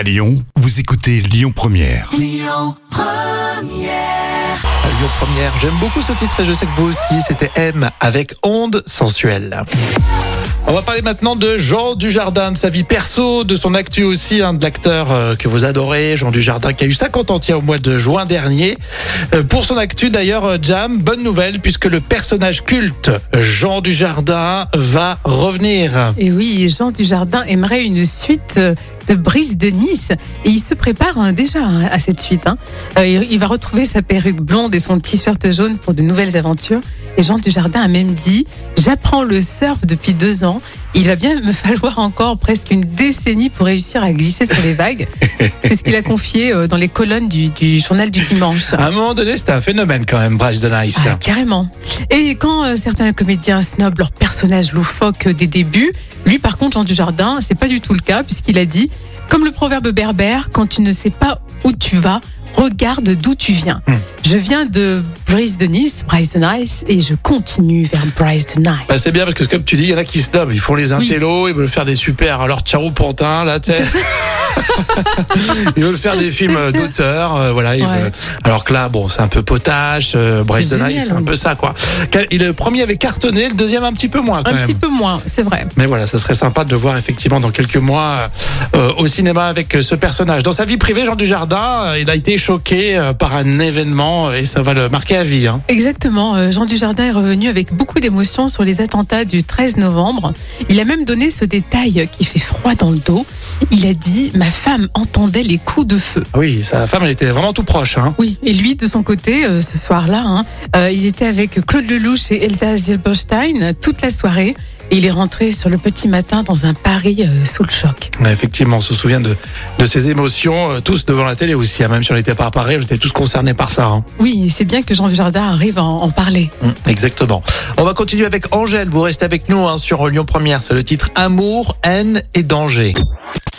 À Lyon, vous écoutez Lyon Première. À Lyon Première, j'aime beaucoup ce titre et je sais que vous aussi, c'était M avec Onde Sensuelle. On va parler maintenant de Jean Dujardin, de sa vie perso, de son actu aussi, hein, de l'acteur euh, que vous adorez, Jean Dujardin, qui a eu 50 ans tiens, au mois de juin dernier. Euh, pour son actu d'ailleurs, euh, Jam, bonne nouvelle, puisque le personnage culte Jean Dujardin va revenir. Et oui, Jean Dujardin aimerait une suite de Brise de Nice et il se prépare hein, déjà hein, à cette suite. il va retrouver sa perruque blonde et son t-shirt jaune pour de nouvelles aventures. Et Jean Dujardin a même dit J'apprends le surf depuis deux ans. Il va bien me falloir encore presque une décennie pour réussir à glisser sur les vagues. C'est ce qu'il a confié euh, dans les colonnes du, du journal du dimanche. À un moment donné, c'était un phénomène quand même, Bryce de Nice. Ah, carrément. Et quand euh, certains comédiens snobent leurs personnages loufoques euh, des débuts, lui par contre Jean Dujardin, c'est pas du tout le cas puisqu'il a dit comme le proverbe berbère, quand tu ne sais pas où tu vas, regarde d'où tu viens. Hmm. Je viens de Brise de Nice, Bryce de Nice, et je continue vers Bryce de Nice. Bah, c'est bien parce que comme tu dis, il y en a qui snobent, ils font les intellos, ils veulent faire des super, alors ciao Pantin, là, tu. ils veulent faire des films sûr. d'auteur, euh, voilà. ils Ouais. veulent- Alors que là, bon, c'est un peu potache, euh, Bryce C'est un peu ça, quoi. Il, le premier avait cartonné, le deuxième un petit peu moins, quand Un même. petit peu moins, c'est vrai. Mais voilà, ça serait sympa de le voir effectivement dans quelques mois euh, au cinéma avec euh, ce personnage. Dans sa vie privée, Jean Dujardin, euh, il a été choqué euh, par un événement euh, et ça va le marquer à vie. Hein. Exactement. euh, Jean Dujardin est revenu avec beaucoup d'émotions sur les attentats du 13 novembre. Il a même donné ce détail qui fait froid dans le dos. Il a dit Ma femme entendait les coups de feu. Oui, sa femme, elle était vraiment tout proche. Hein. Oui, et lui, de son côté, euh, ce soir-là, hein, euh, il était avec Claude Lelouch et Elsa Zilberstein toute la soirée. Et il est rentré sur le petit matin dans un Paris euh, sous le choc. Ouais, Effectivement, on se souvient de, de ces émotions, euh, tous devant la télé aussi. hein, Même si on n'était pas à Paris, on était tous concernés par ça. hein. Oui, c'est bien que Jean Dujardin arrive à en, en parler. Mm, Exactement. On va continuer avec Angèle. Vous restez avec nous hein, sur Lyon Première. C'est le titre Amour, haine et danger.